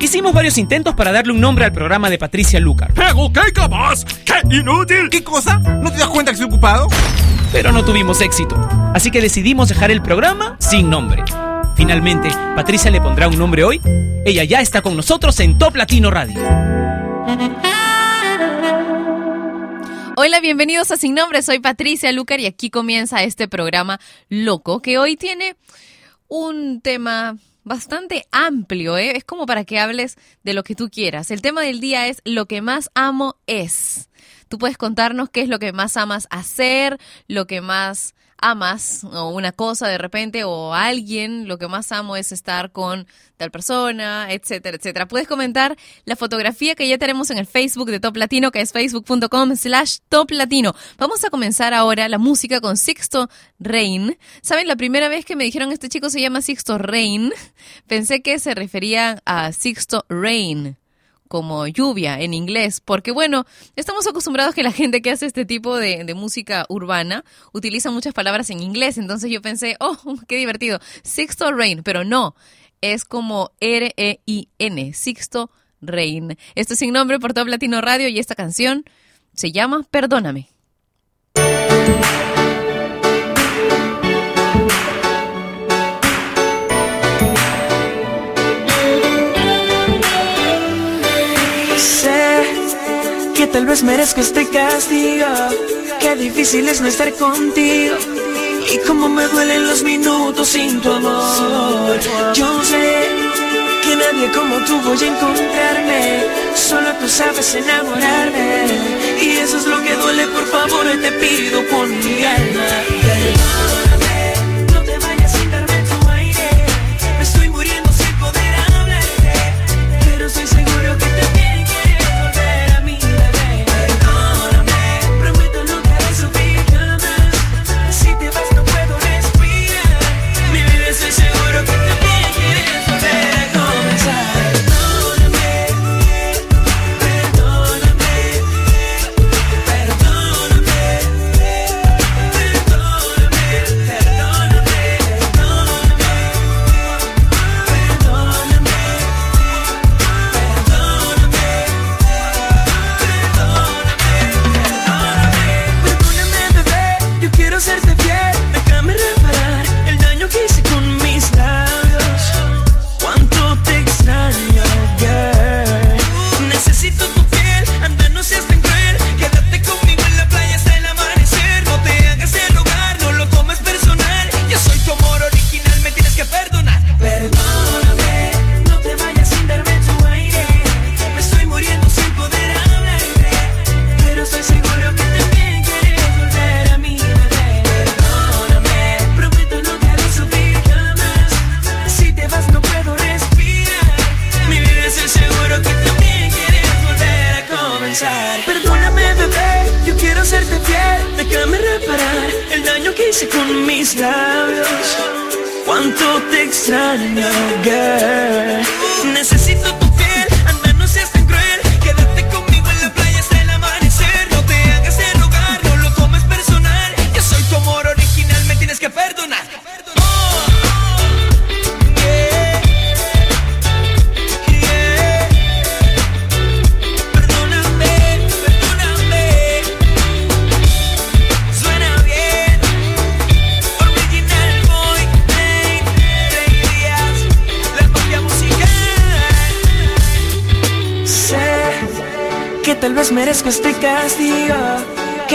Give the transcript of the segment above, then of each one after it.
Hicimos varios intentos para darle un nombre al programa de Patricia Lucar. ¡Pero qué capaz! ¡Qué inútil! ¿Qué cosa? ¿No te das cuenta que estoy ocupado? Pero no tuvimos éxito. Así que decidimos dejar el programa sin nombre. Finalmente, Patricia le pondrá un nombre hoy. Ella ya está con nosotros en Top Latino Radio. Hola, bienvenidos a Sin Nombre. Soy Patricia Lucar y aquí comienza este programa loco que hoy tiene un tema bastante amplio, ¿eh? Es como para que hables de lo que tú quieras. El tema del día es lo que más amo es. Tú puedes contarnos qué es lo que más amas hacer, lo que más amas o una cosa de repente o alguien, lo que más amo es estar con tal persona, etcétera, etcétera. Puedes comentar la fotografía que ya tenemos en el Facebook de Top Latino, que es facebook.com slash Top Latino. Vamos a comenzar ahora la música con Sixto Rain. ¿Saben? La primera vez que me dijeron este chico se llama Sixto Rain, pensé que se refería a Sixto Rain como lluvia en inglés, porque bueno, estamos acostumbrados que la gente que hace este tipo de, música urbana utiliza muchas palabras en inglés, entonces yo pensé, oh, qué divertido, Sixto Rain, pero no, es como R-E-I-N, Sixto Rain. Esto es sin nombre por Top Latino Radio y esta canción se llama Perdóname. Tal vez merezco este castigo. Qué difícil es no estar contigo. Y cómo me duelen los minutos sin tu amor. Yo sé que nadie como tú voy a encontrarme. Solo tú sabes enamorarme. Y eso es lo que duele, por favor, te pido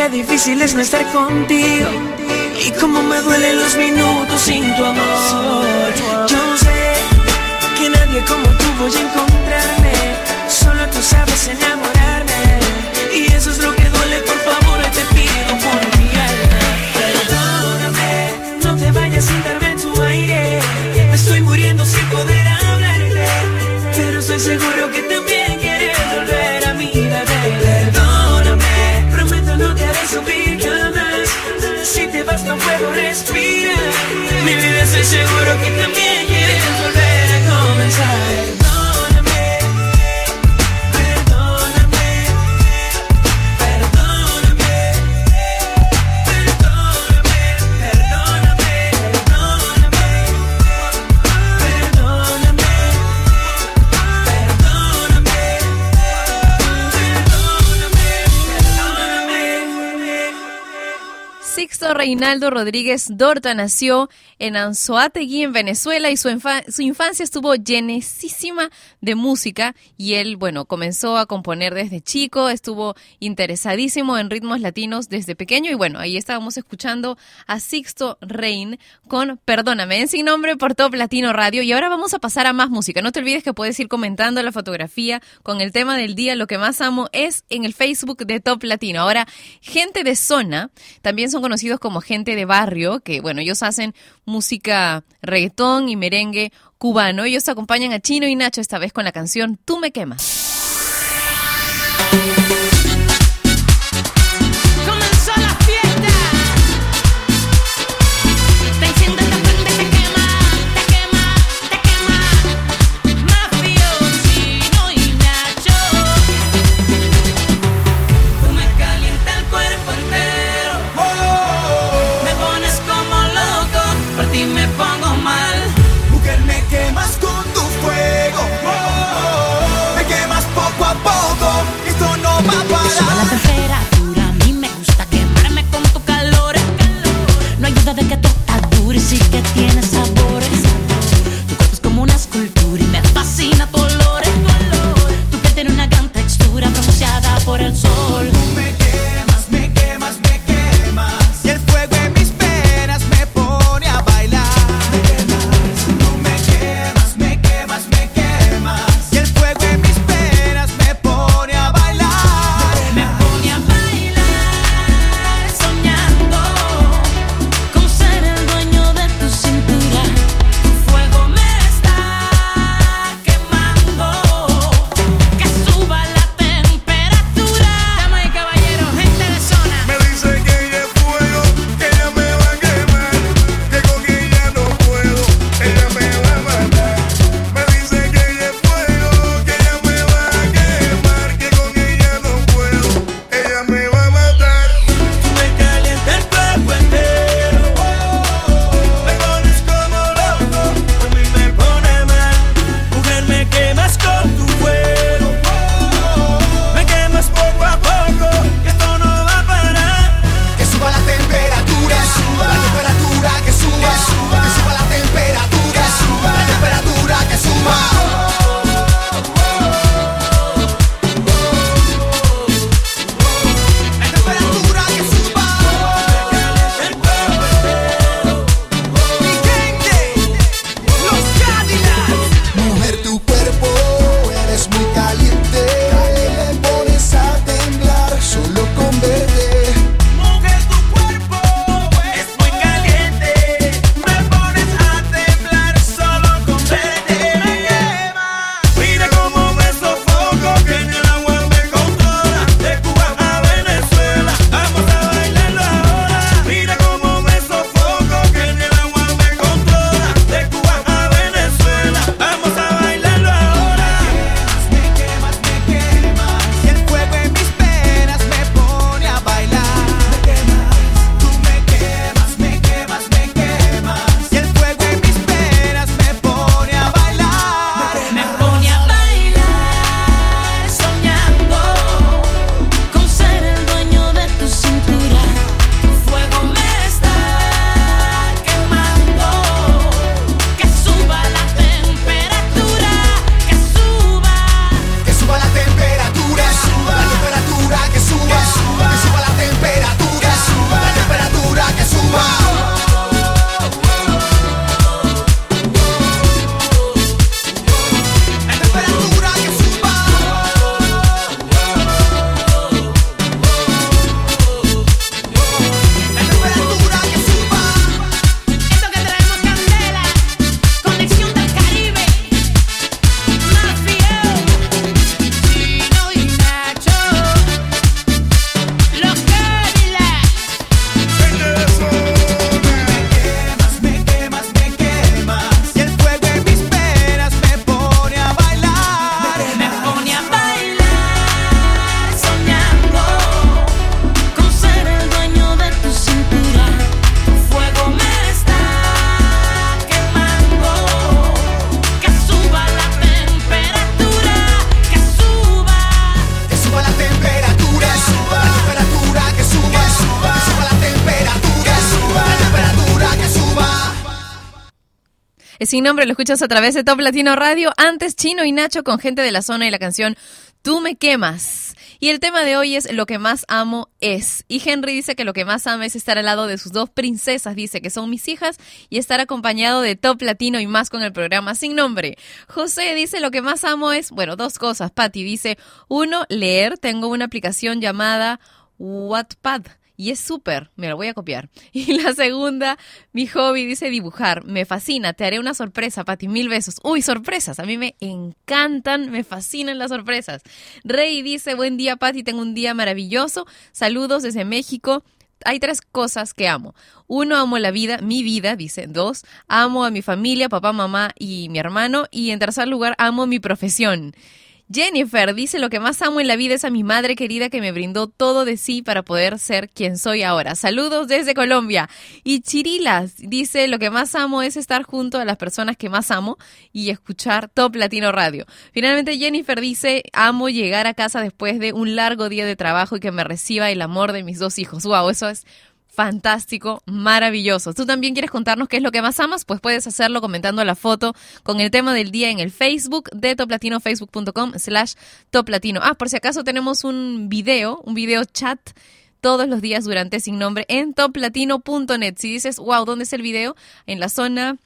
difícil es no estar contigo. Y cómo me duelen los minutos sin tu amor. Yo sé que nadie como tú voy a encontrarme, solo tú sabes enamorarme. Y eso es lo que duele, por favor te pido por mi alma. Perdóname, no te vayas sin darme tu aire, estoy muriendo sin poder hablarte, pero estoy seguro que también respirar. Mi vida estoy seguro que también Reinaldo Rodríguez Dorta nació en Anzoátegui, en Venezuela, y su, infancia estuvo llenísima de música. Y él, bueno, comenzó a componer desde chico, estuvo interesadísimo en ritmos latinos desde pequeño. Y bueno, ahí estábamos escuchando a Sixto Rein con Perdóname, en sin nombre por Top Latino Radio. Y ahora vamos a pasar a más música. No te olvides que puedes ir comentando la fotografía con el tema del día. Lo que más amo es en el Facebook de Top Latino. Ahora, gente de zona también son conocidos como gente de barrio, que bueno, ellos hacen música reggaetón y merengue cubano. Ellos acompañan a Chino y Nacho esta vez con la canción Tú me quemas. Sin nombre lo escuchas a través de Top Latino Radio. Antes Chino y Nacho con gente de la zona y la canción Tú me quemas. Y el tema de hoy es lo que más amo es. Y Henry dice que lo que más ama es estar al lado de sus dos princesas, dice que son mis hijas, y estar acompañado de Top Latino y más con el programa sin nombre. José dice lo que más amo es, bueno, dos cosas. Patty dice, uno, leer. Tengo una aplicación llamada Wattpad y es súper, me lo voy a copiar. Y la segunda, mi hobby dice dibujar, me fascina, te haré una sorpresa, Pati, mil besos. Uy, sorpresas, a mí me encantan, me fascinan las sorpresas. Rey dice, buen día, Pati, tengo un día maravilloso, saludos desde México. Hay tres cosas que amo. Uno, amo la vida, mi vida, dice. Dos, amo a mi familia, papá, mamá y mi hermano. Y en tercer lugar, amo mi profesión. Jennifer dice, lo que más amo en la vida es a mi madre querida que me brindó todo de sí para poder ser quien soy ahora. Saludos desde Colombia. Y Chirilas dice, lo que más amo es estar junto a las personas que más amo y escuchar Top Latino Radio. Finalmente Jennifer dice, amo llegar a casa después de un largo día de trabajo y que me reciba el amor de mis dos hijos. Wow, eso es fantástico, maravilloso. ¿Tú también quieres contarnos qué es lo que más amas? Pues puedes hacerlo comentando la foto con el tema del día en el Facebook de Toplatino, facebook.com slash toplatino. Ah, por si acaso tenemos un video, un video chat todos los días durante sin nombre en toplatino.net. Si dices, wow, ¿dónde es el video? En la zona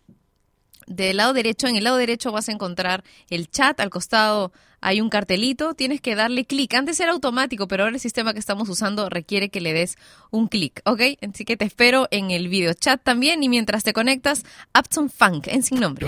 del lado derecho, en el lado derecho vas a encontrar el chat, al costado hay un cartelito, tienes que darle clic. Antes era automático, pero ahora el sistema que estamos usando requiere que le des un clic, ¿ok? Así que te espero en el video chat también y mientras te conectas, Upton Funk en sin nombre.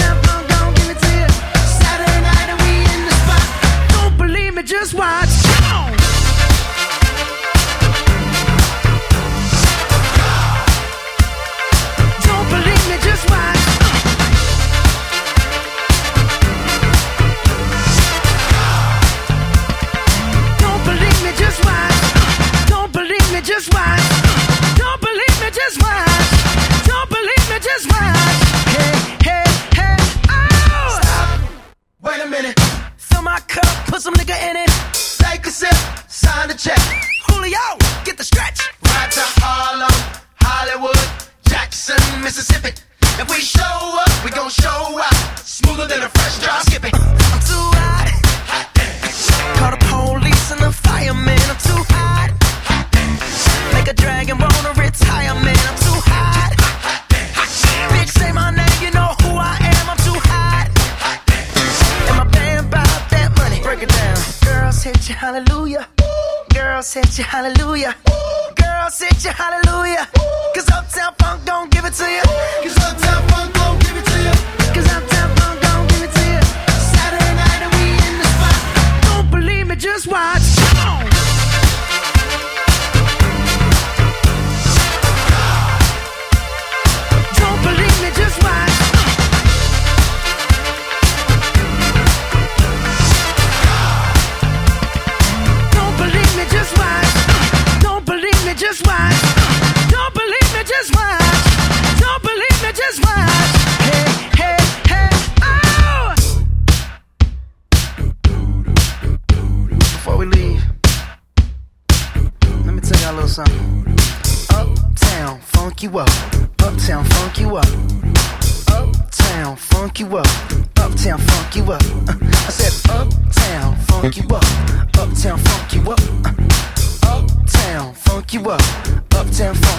funk you up. Uptown, funk you up. Uh, I said, Uptown, funk you up. Uptown, funk you up. Uh, Uptown, funk you up. Uptown, funk you up.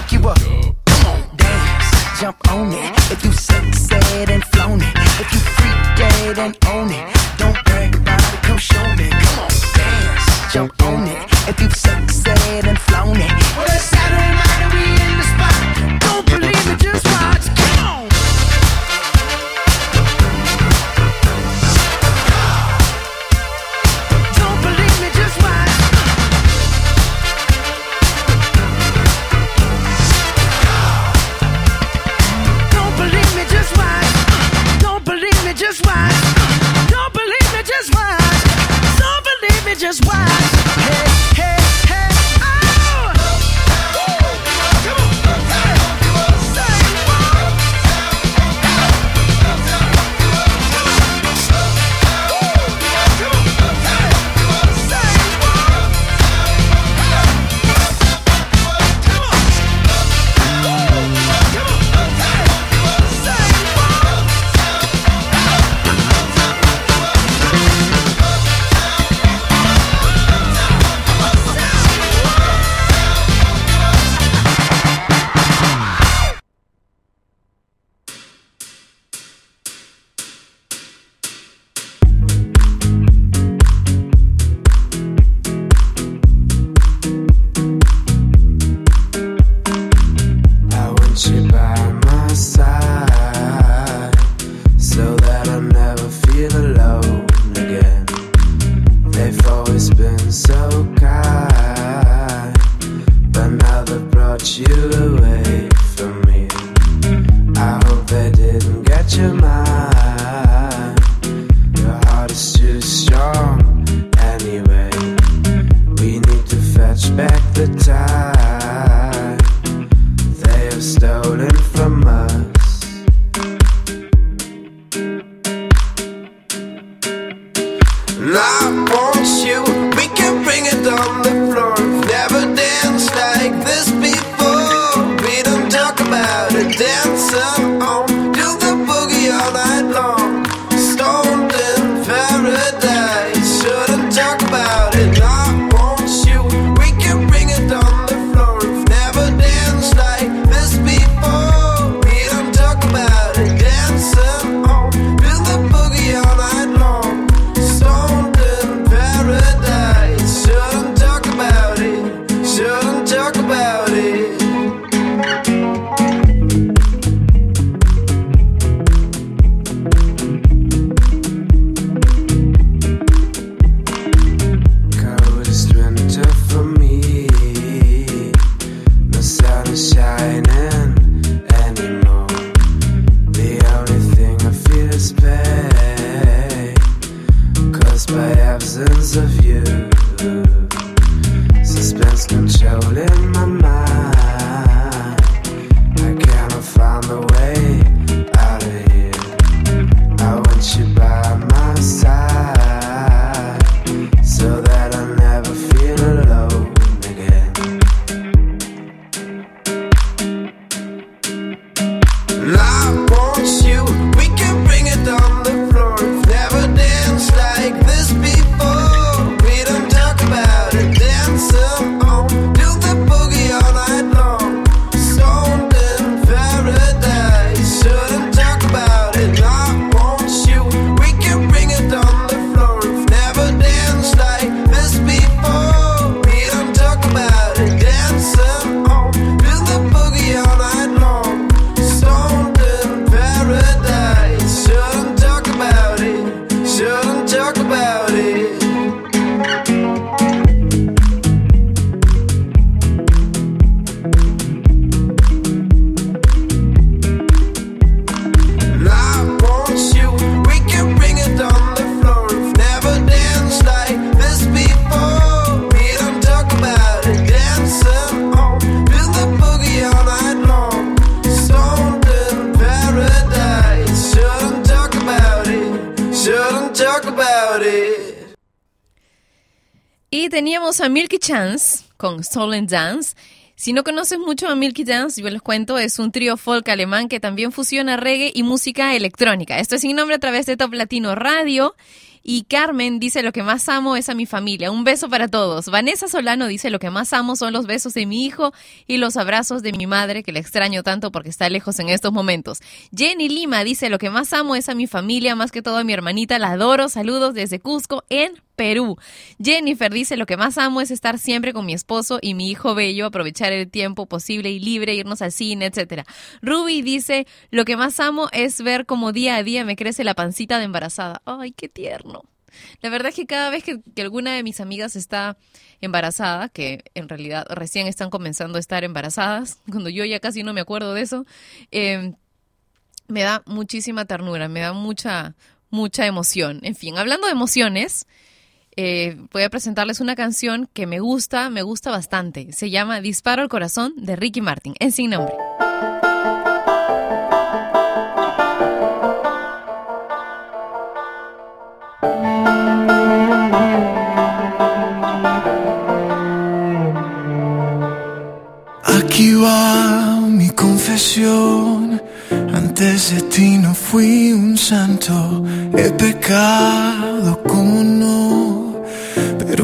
Con Soul Dance. Si no conoces mucho a Milky Dance, yo les cuento, es un trío folk alemán que también fusiona reggae y música electrónica. Esto es sin nombre a través de Top Latino Radio. Y Carmen dice, lo que más amo es a mi familia. Un beso para todos. Vanessa Solano dice, lo que más amo son los besos de mi hijo y los abrazos de mi madre, que le extraño tanto porque está lejos en estos momentos. Jenny Lima dice, lo que más amo es a mi familia, más que todo a mi hermanita. La adoro. Saludos desde Cusco en Perú. Jennifer dice, lo que más amo es estar siempre con mi esposo y mi hijo bello, aprovechar el tiempo posible y libre, irnos al cine, etcétera. Ruby dice, lo que más amo es ver cómo día a día me crece la pancita de embarazada. Ay, qué tierno. La verdad es que cada vez que, alguna de mis amigas está embarazada, que en realidad recién están comenzando a estar embarazadas, cuando yo ya casi no me acuerdo de eso, eh, me da muchísima ternura, me da mucha, mucha emoción. En fin, hablando de emociones, eh, voy a presentarles una canción que me gusta, me gusta bastante. Se llama Disparo al Corazón de Ricky Martin, en sin nombre. Aquí va mi confesión. Antes de ti no fui un santo. He pecado, como no.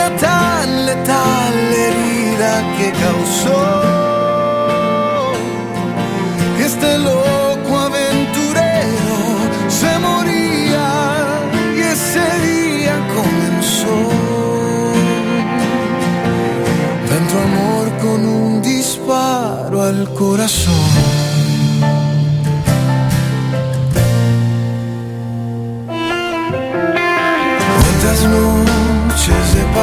era tan letal herida que causó este loco aventurero se moría y ese día comenzó. Tanto amor con un disparo al corazón.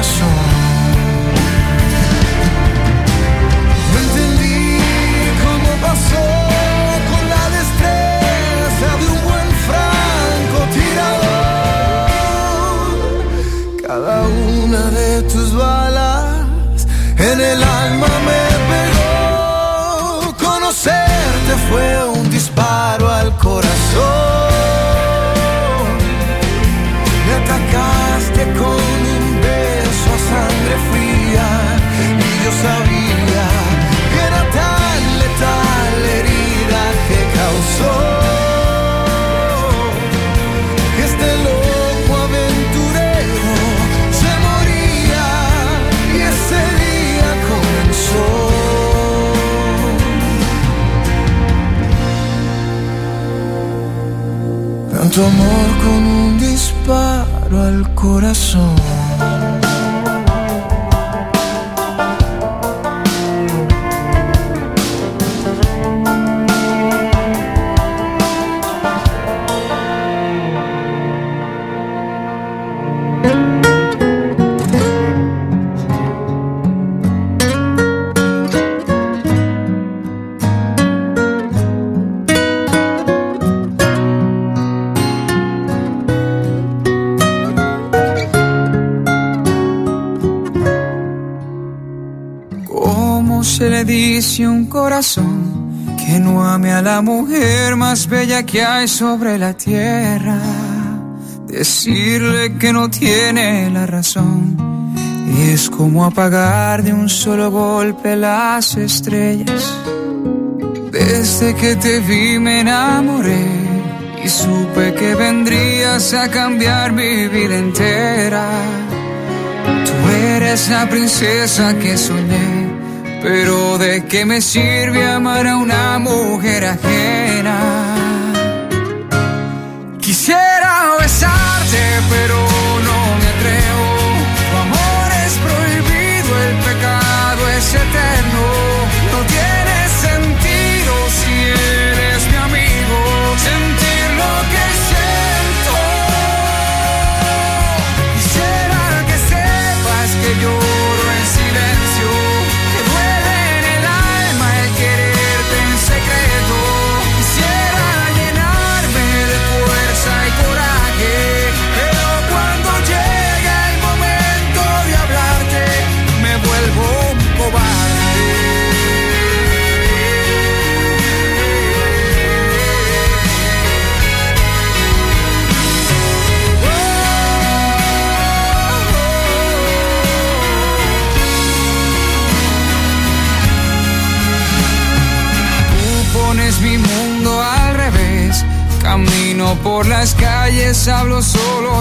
corazón. Tanto amor con un disparo al corazón. Que no ame a la mujer más bella que hay sobre la tierra? Decirle que no tiene la razón es como apagar de un solo golpe las estrellas. Desde que te vi me enamoré y supe que vendrías a cambiar mi vida entera. eres la princesa que soñé. Pero de qué me sirve amar a una mujer ajena.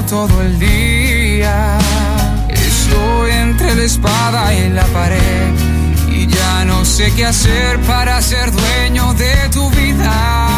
Todo el día. Estoy entre la espada y la pared. Y ya no sé qué hacer para ser dueño de tu vida.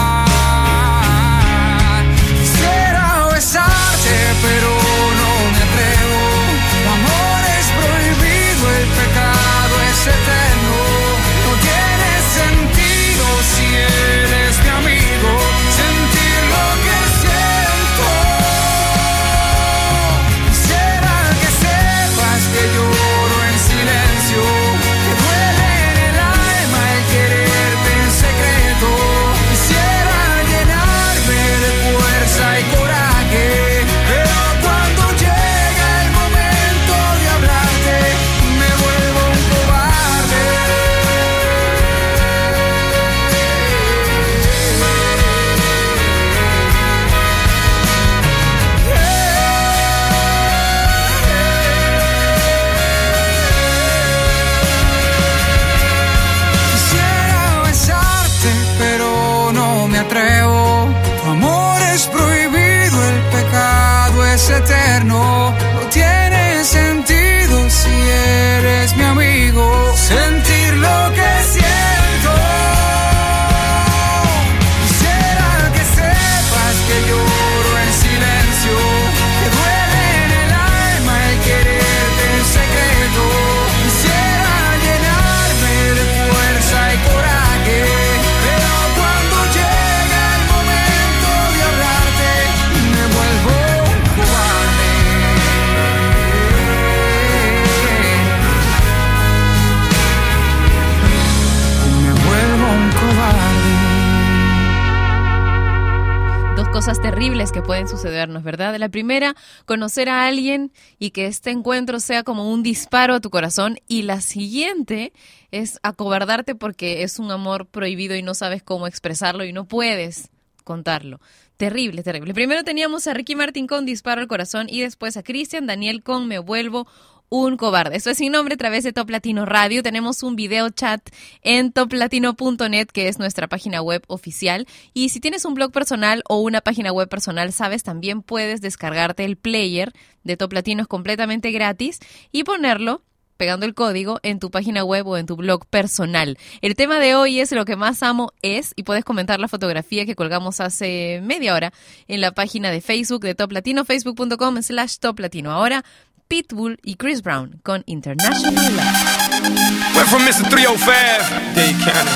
Que pueden sucedernos, ¿verdad? La primera, conocer a alguien y que este encuentro sea como un disparo a tu corazón. Y la siguiente es acobardarte porque es un amor prohibido y no sabes cómo expresarlo y no puedes contarlo. Terrible, terrible. Primero teníamos a Ricky Martin con Disparo al Corazón y después a Cristian Daniel con Me Vuelvo un cobarde. Esto es sin nombre a través de Top Latino Radio. Tenemos un video chat en toplatino.net, que es nuestra página web oficial. Y si tienes un blog personal o una página web personal, sabes, también puedes descargarte el player de Top Latino, es completamente gratis, y ponerlo pegando el código en tu página web o en tu blog personal. El tema de hoy es lo que más amo es, y puedes comentar la fotografía que colgamos hace media hora en la página de Facebook de Top Latino, facebook.com slash Top Latino. Ahora, Pitbull y Chris Brown con International Love. Went from Mr. 305, Day County,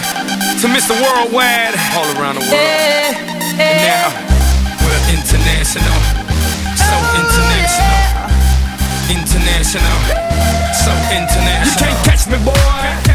to Mr. Worldwide, all around the world. And now, we're international. So oh, international. International. So international. You can't catch me, boy.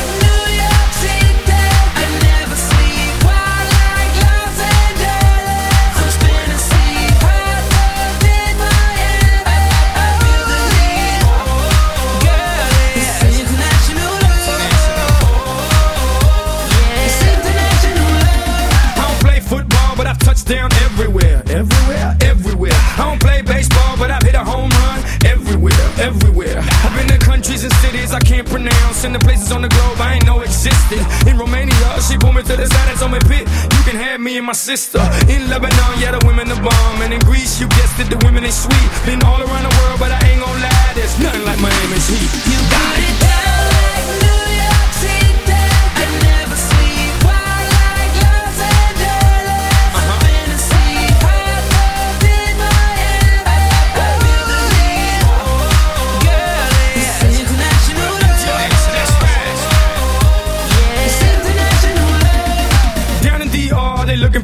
and my sister. In Lebanon, yeah, the women are bomb. And in Greece, you guessed it, the women they sweet. Been all around the world, but I ain't gon' lie. There's nothing like Miami's heat. You got it down.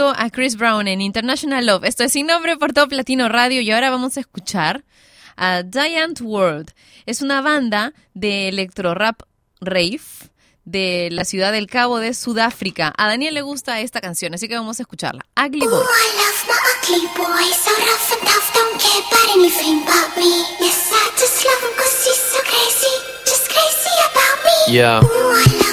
a Chris Brown en International Love. Esto es Sin Nombre por Top Latino Radio y ahora vamos a escuchar a Giant World. Es una banda de electro rap rave de la ciudad del Cabo de Sudáfrica. A Daniel le gusta esta canción, así que vamos a escucharla. Ugly Boy. Yeah.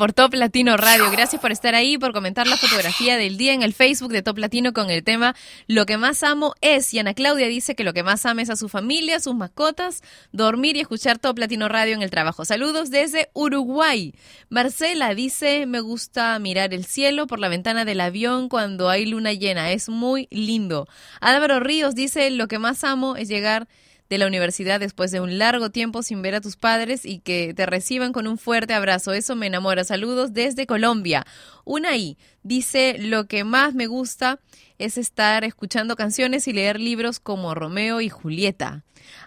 Por Top Latino Radio. Gracias por estar ahí, por comentar la fotografía del día en el Facebook de Top Latino con el tema Lo que más amo es. Y Ana Claudia dice que lo que más ama es a su familia, sus mascotas, dormir y escuchar Top Latino Radio en el trabajo. Saludos desde Uruguay. Marcela dice, me gusta mirar el cielo por la ventana del avión cuando hay luna llena. Es muy lindo. Álvaro Ríos dice, lo que más amo es llegar de la universidad después de un largo tiempo sin ver a tus padres y que te reciban con un fuerte abrazo. Eso me enamora. Saludos desde Colombia. Unai dice, lo que más me gusta es estar escuchando canciones y leer libros como Romeo y Julieta.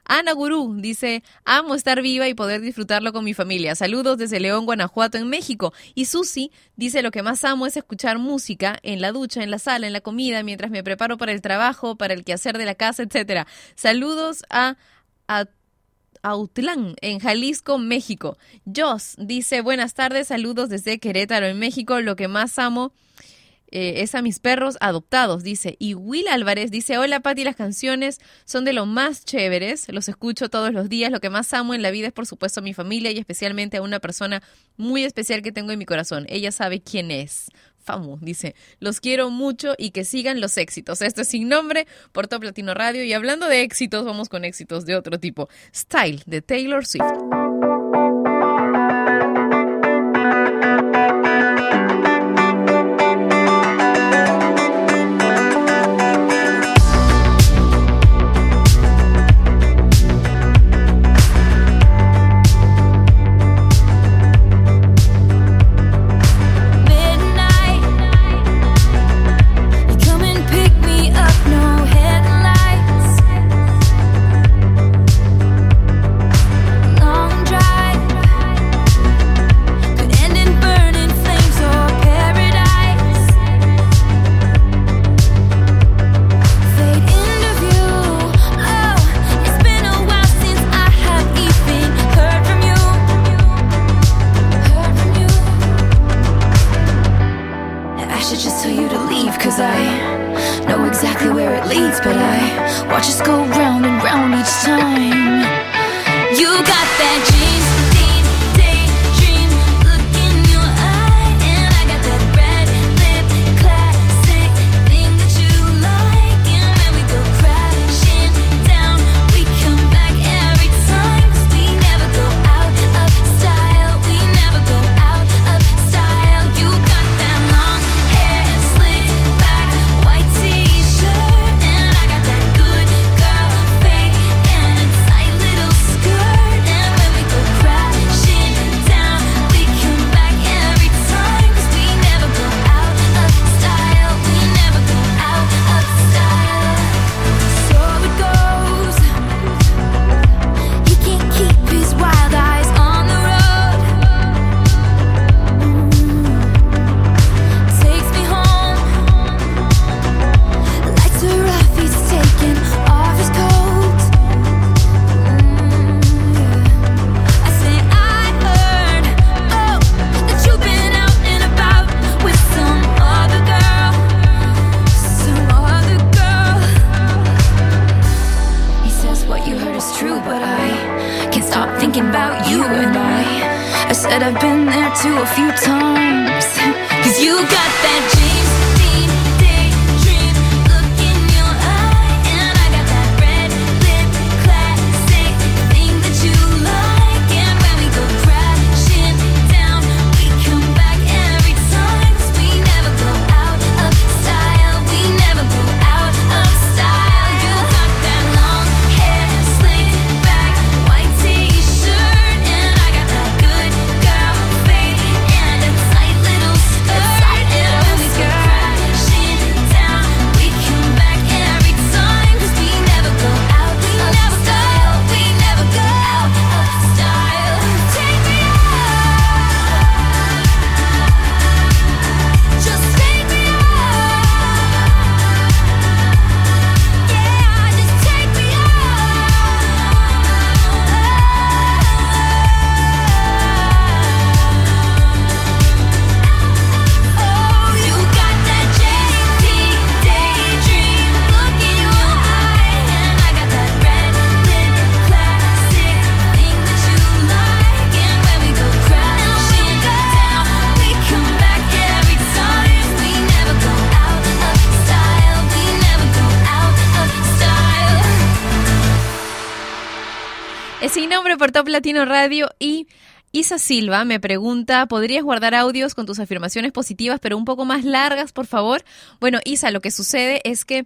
Ana Gurú dice, amo estar viva y poder disfrutarlo con mi familia. Saludos desde León, Guanajuato, en México. Y Susi dice, lo que más amo es escuchar música en la ducha, en la sala, en la comida, mientras me preparo para el trabajo, para el quehacer de la casa, etcétera. Saludos a, a Autlán, en Jalisco, México. Joss dice, buenas tardes, saludos desde Querétaro, en México. Lo que más amo eh, es a mis perros adoptados, dice. Y Will Álvarez dice, hola Pati, las canciones son de lo más chéveres, los escucho todos los días, lo que más amo en la vida es por supuesto a mi familia y especialmente a una persona muy especial que tengo en mi corazón. Ella sabe quién es. Famu dice, los quiero mucho y que sigan los éxitos. Esto es sin nombre por Top Radio y hablando de éxitos, vamos con éxitos de otro tipo. Style de Taylor Swift. Latino Radio y Isa Silva me pregunta, ¿podrías guardar audios con tus afirmaciones positivas pero un poco más largas, por favor? Bueno, Isa, lo que sucede es que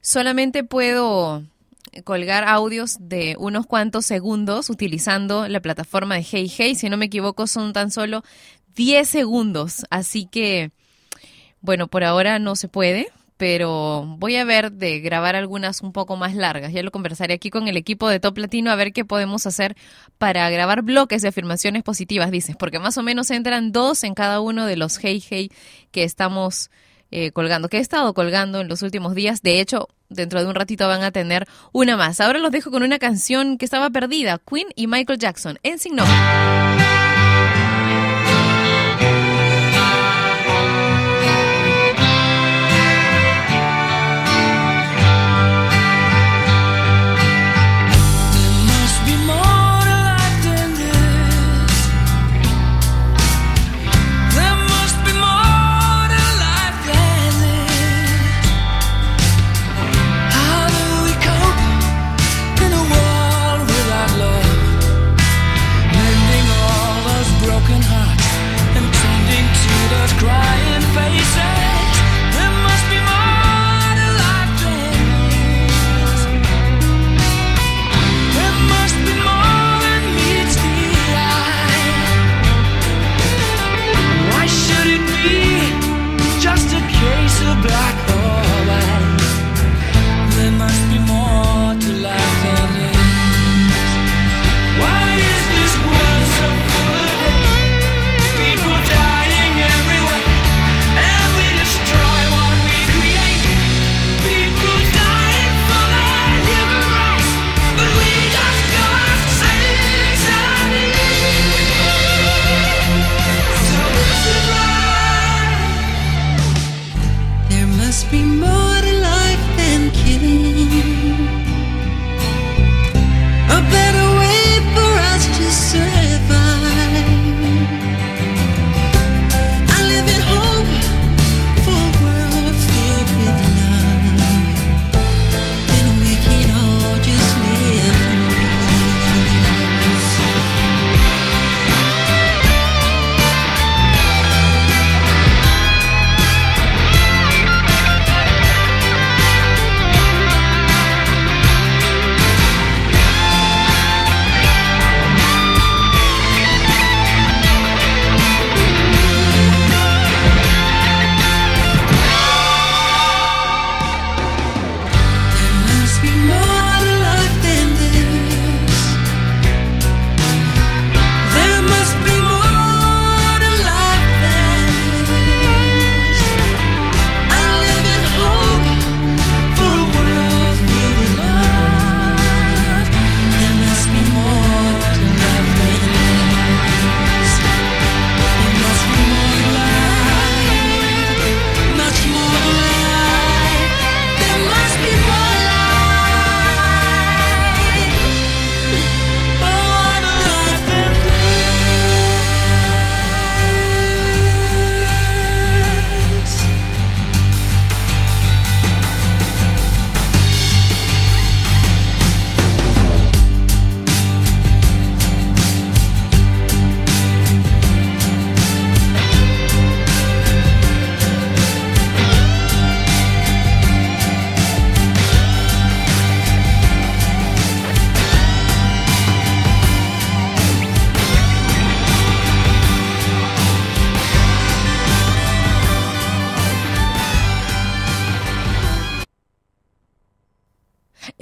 solamente puedo colgar audios de unos cuantos segundos utilizando la plataforma de Hey Hey. Si no me equivoco, son tan solo 10 segundos. Así que, bueno, por ahora no se puede, pero voy a ver de grabar algunas un poco más largas. Ya lo conversaré aquí con el equipo de Top Latino a ver qué podemos hacer para grabar bloques de afirmaciones positivas, dices, porque más o menos entran dos en cada uno de los Hey Hey que estamos eh, colgando, que he estado colgando en los últimos días. De hecho, dentro de un ratito van a tener una más. Ahora los dejo con una canción que estaba perdida, Queen y Michael Jackson, en Sin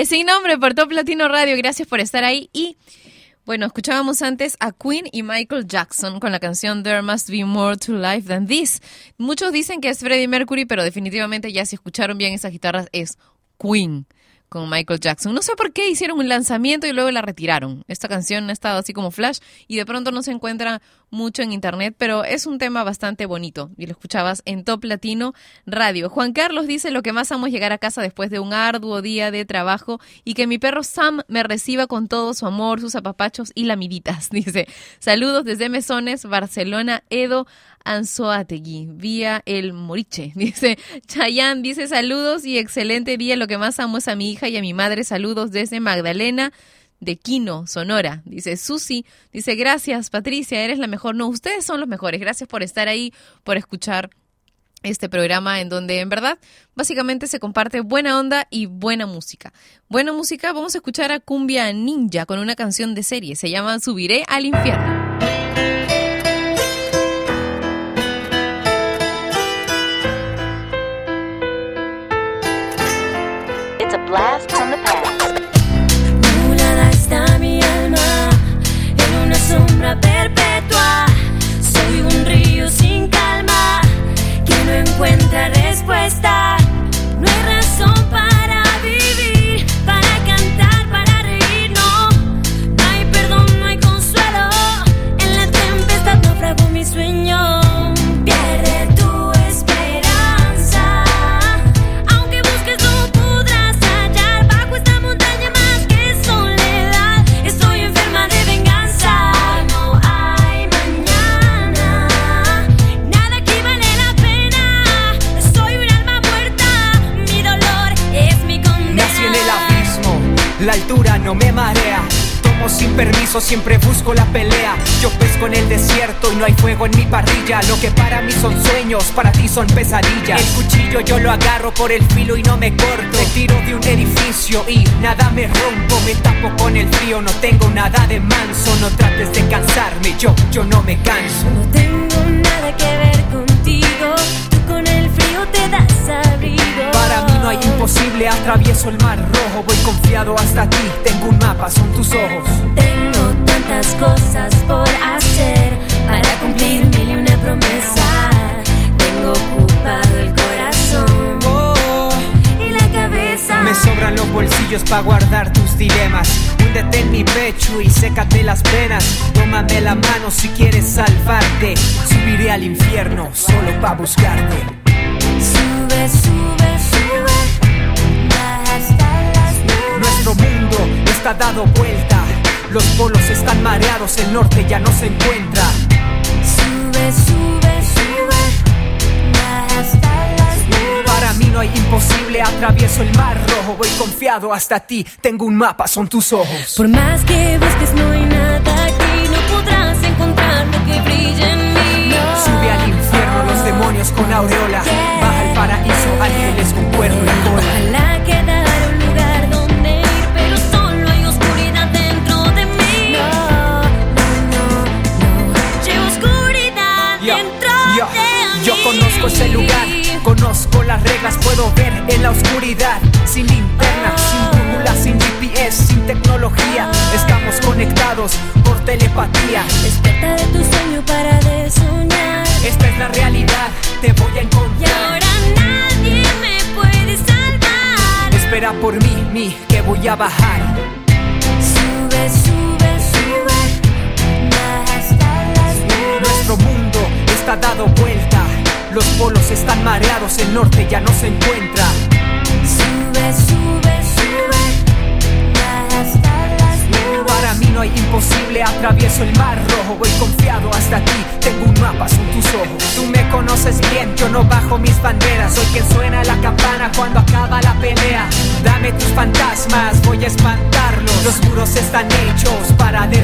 sin nombre por Top Latino Radio. Gracias por estar ahí. Y bueno, escuchábamos antes a Queen y Michael Jackson con la canción There Must Be More to Life Than This. Muchos dicen que es Freddie Mercury, pero definitivamente ya si escucharon bien esas guitarras es Queen con Michael Jackson. No sé por qué hicieron un lanzamiento y luego la retiraron. Esta canción ha estado así como flash y de pronto no se encuentra mucho en internet, pero es un tema bastante bonito y lo escuchabas en Top Latino Radio. Juan Carlos dice lo que más amo es llegar a casa después de un arduo día de trabajo y que mi perro Sam me reciba con todo su amor, sus apapachos y lamiditas. Dice, saludos desde Mesones, Barcelona, Edo, Anzoategui, vía el Moriche. Dice, Chayanne dice saludos y excelente día. Lo que más amo es a y a mi madre. Saludos desde Magdalena. de Quino, Sonora. Dice Susi, dice gracias Patricia, eres la mejor. No, ustedes son los mejores. Gracias por estar ahí, por escuchar este programa en donde en verdad básicamente se comparte buena onda y buena música. Buena música, vamos a escuchar a Cumbia Ninja con una canción de serie, se llama Subiré al infierno. No me marea. Tomo sin permiso, siempre busco la pelea. Yo pesco en el desierto y no hay fuego en mi parrilla. Lo que para mí son sueños, para ti son pesadillas. El cuchillo yo lo agarro por el filo y no me corto. Me tiro de un edificio y nada me rompo. Me tapo con el frío, no tengo nada de manso. No trates de cansarme, yo, yo no me canso. No tengo nada que ver contigo. Tú con el frío te das imposible, atravieso el mar rojo. Voy confiado hasta ti, tengo un mapa, son tus ojos. Tengo tantas cosas por hacer para cumplir mil y una promesa. Tengo ocupado el corazón y la cabeza. Me sobran los bolsillos para guardar tus dilemas. Húndete en mi pecho y sécate las penas. Tómame la mano si quieres salvarte. Subiré al infierno solo para buscarte. Nuestro mundo está dado vuelta. Los polos están mareados, el norte ya no se encuentra. Sube, sube, sube. Hasta las nubes. Para mí no hay imposible, atravieso el mar rojo. Voy confiado hasta ti, tengo un mapa, son tus ojos. Por más que busques no hay nada aquí, no podrás encontrar lo que brilla en mí. No. Sube al infierno los demonios con aureola. Baja al paraíso ángeles con cuerno y cola. Conozco ese lugar, conozco las reglas, puedo ver en la oscuridad, sin linterna, sin brújula, sin GPS, sin tecnología. Estamos conectados por telepatía. Despierta de tu sueño para de soñar. Esta es la realidad, te voy a Y encontrar. ahora nadie me puede salvar. Espera por mí, mi, que voy a bajar. Sube, sube, sube. Baja hasta las nubes. Nuestro mundo está dado vuelta. Los polos están mareados, el norte ya no se encuentra. Sube, sube, sube. Hasta las nubes. Para mí no hay imposible, atravieso el mar rojo, voy confiado hasta ti, tengo un mapa, son tus ojos. Tú me conoces bien, yo no bajo mis banderas, soy quien suena la campana cuando acaba la pelea. Dame tus fantasmas, voy a espantarlos. Los muros están hechos para mí,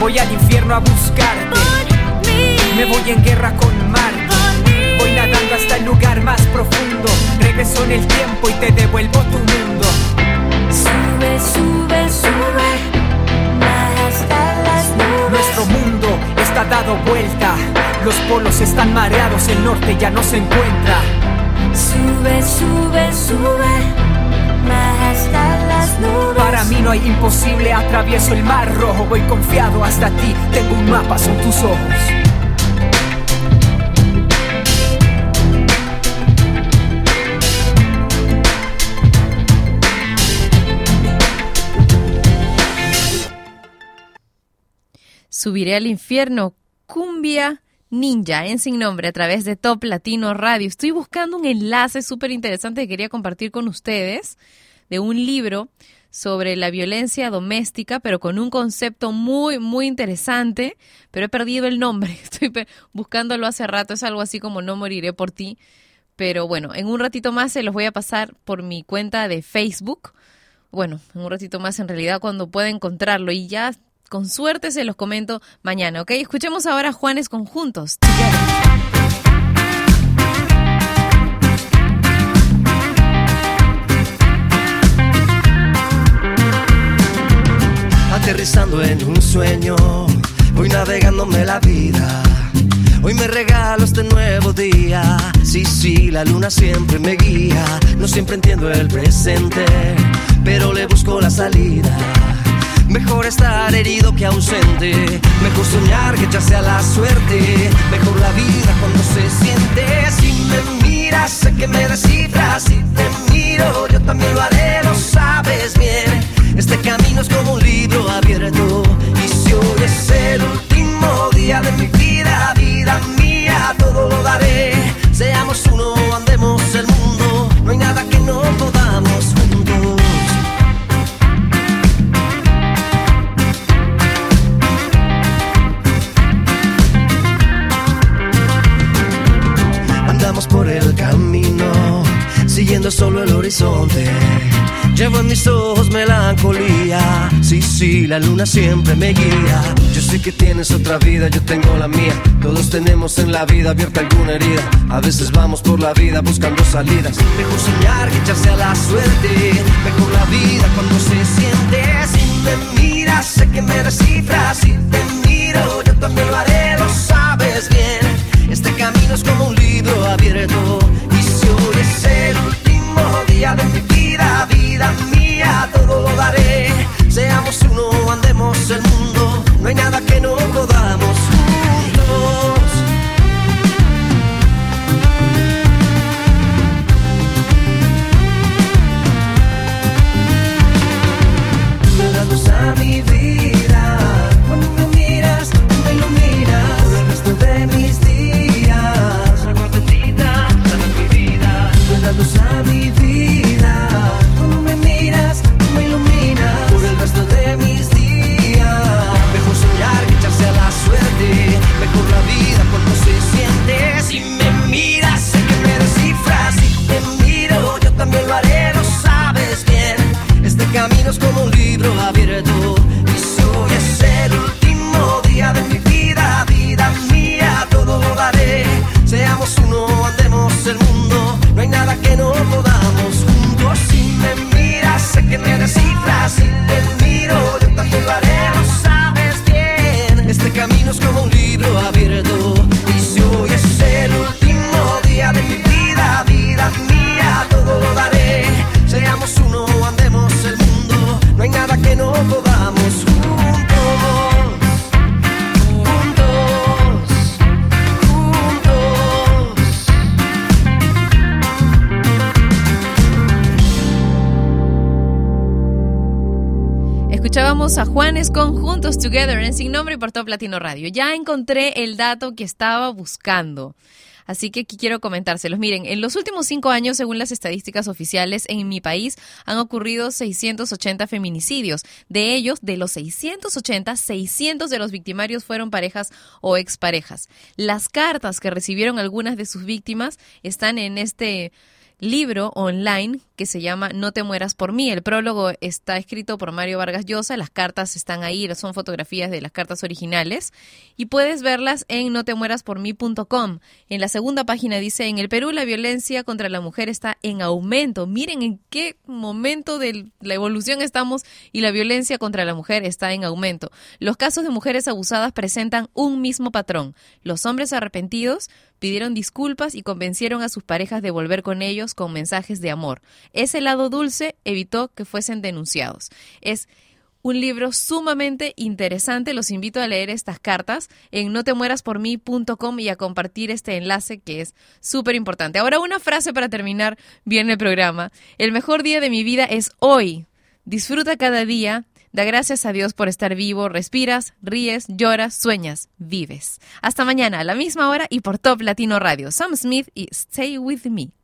Voy al infierno a buscarte. Me voy en guerra con mí. Voy nadando hasta el lugar más profundo, regreso en el tiempo y te devuelvo tu mundo. Sube, sube, sube. Baja hasta las nubes. Nuestro mundo está dado vuelta. Los polos están mareados, el norte ya no se encuentra. Sube, sube, sube. Baja hasta las nubes. Para mí no hay imposible, atravieso el mar rojo, voy confiado hasta ti. Tengo un mapa, son tus ojos. Subiré al infierno, cumbia ninja en sin nombre a través de Top Latino Radio. Estoy buscando un enlace súper interesante que quería compartir con ustedes de un libro sobre la violencia doméstica, pero con un concepto muy, muy interesante, pero he perdido el nombre. Estoy buscándolo hace rato. Es algo así como No moriré por ti. Pero bueno, en un ratito más se los voy a pasar por mi cuenta de Facebook. Bueno, en un ratito más en realidad cuando pueda encontrarlo y ya con suerte se los comento mañana, ¿ok? Escuchemos ahora a Juanes Conjuntos. aterrizando en un sueño, voy navegándome la vida. Hoy me regalo este nuevo día. Sí, sí, la luna siempre me guía. No siempre entiendo el presente, pero le busco la salida. Mejor estar herido que ausente. Mejor soñar que echarse a la suerte. Mejor la vida cuando se siente. Si me miras, sé que me descifras. Si te miro, yo también lo haré, lo sabes bien. Este camino es como un libro abierto. Y si hoy es el último día de mi vida, vida mía, todo lo daré. Seamos uno, andemos el mundo. Siguiendo solo el horizonte. Llevo en mis ojos melancolía. Sí, sí, la luna siempre me guía. Yo sé que tienes otra vida, yo tengo la mía. Todos tenemos en la vida abierta alguna herida. A veces vamos por la vida buscando salidas. Mejor soñar que echarse a la suerte. Mejor la vida cuando se siente. Si me miras, sé que me descifras. Si te miro, yo también lo haré, lo sabes bien. Este camino es como un día de mi vida, vida mía, todo lo daré. Seamos uno, andemos el Together en Sin Nombre y por Top Latino Radio. Ya encontré el dato que estaba buscando. Así que aquí quiero comentárselos. Miren, en los últimos cinco años, según las estadísticas oficiales, en mi país han ocurrido 680 feminicidios. De ellos, de los 680, 600 de los victimarios fueron parejas o exparejas. Las cartas que recibieron algunas de sus víctimas están en este libro online que se llama No te mueras por mí. El prólogo está escrito por Mario Vargas Llosa, las cartas están ahí, son fotografías de las cartas originales y puedes verlas en notemueraspormí.com. En la segunda página dice, en el Perú la violencia contra la mujer está en aumento. Miren en qué momento de la evolución estamos y la violencia contra la mujer está en aumento. Los casos de mujeres abusadas presentan un mismo patrón. Los hombres arrepentidos pidieron disculpas y convencieron a sus parejas de volver con ellos con mensajes de amor. Ese lado dulce evitó que fuesen denunciados. Es un libro sumamente interesante. Los invito a leer estas cartas en notemueraspormí.com y a compartir este enlace que es súper importante. Ahora una frase para terminar bien el programa. El mejor día de mi vida es hoy. Disfruta cada día. Da gracias a Dios por estar vivo. Respiras, ríes, lloras, sueñas, vives. Hasta mañana a la misma hora y por Top Latino Radio. Sam Smith y Stay With Me.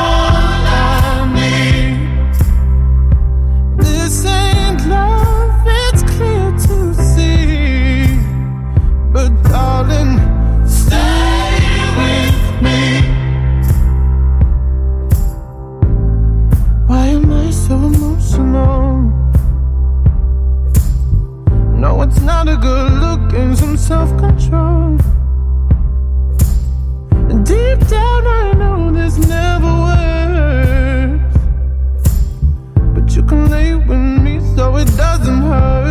not a good look and some self control. Deep down, I know this never works. But you can lay with me so it doesn't hurt.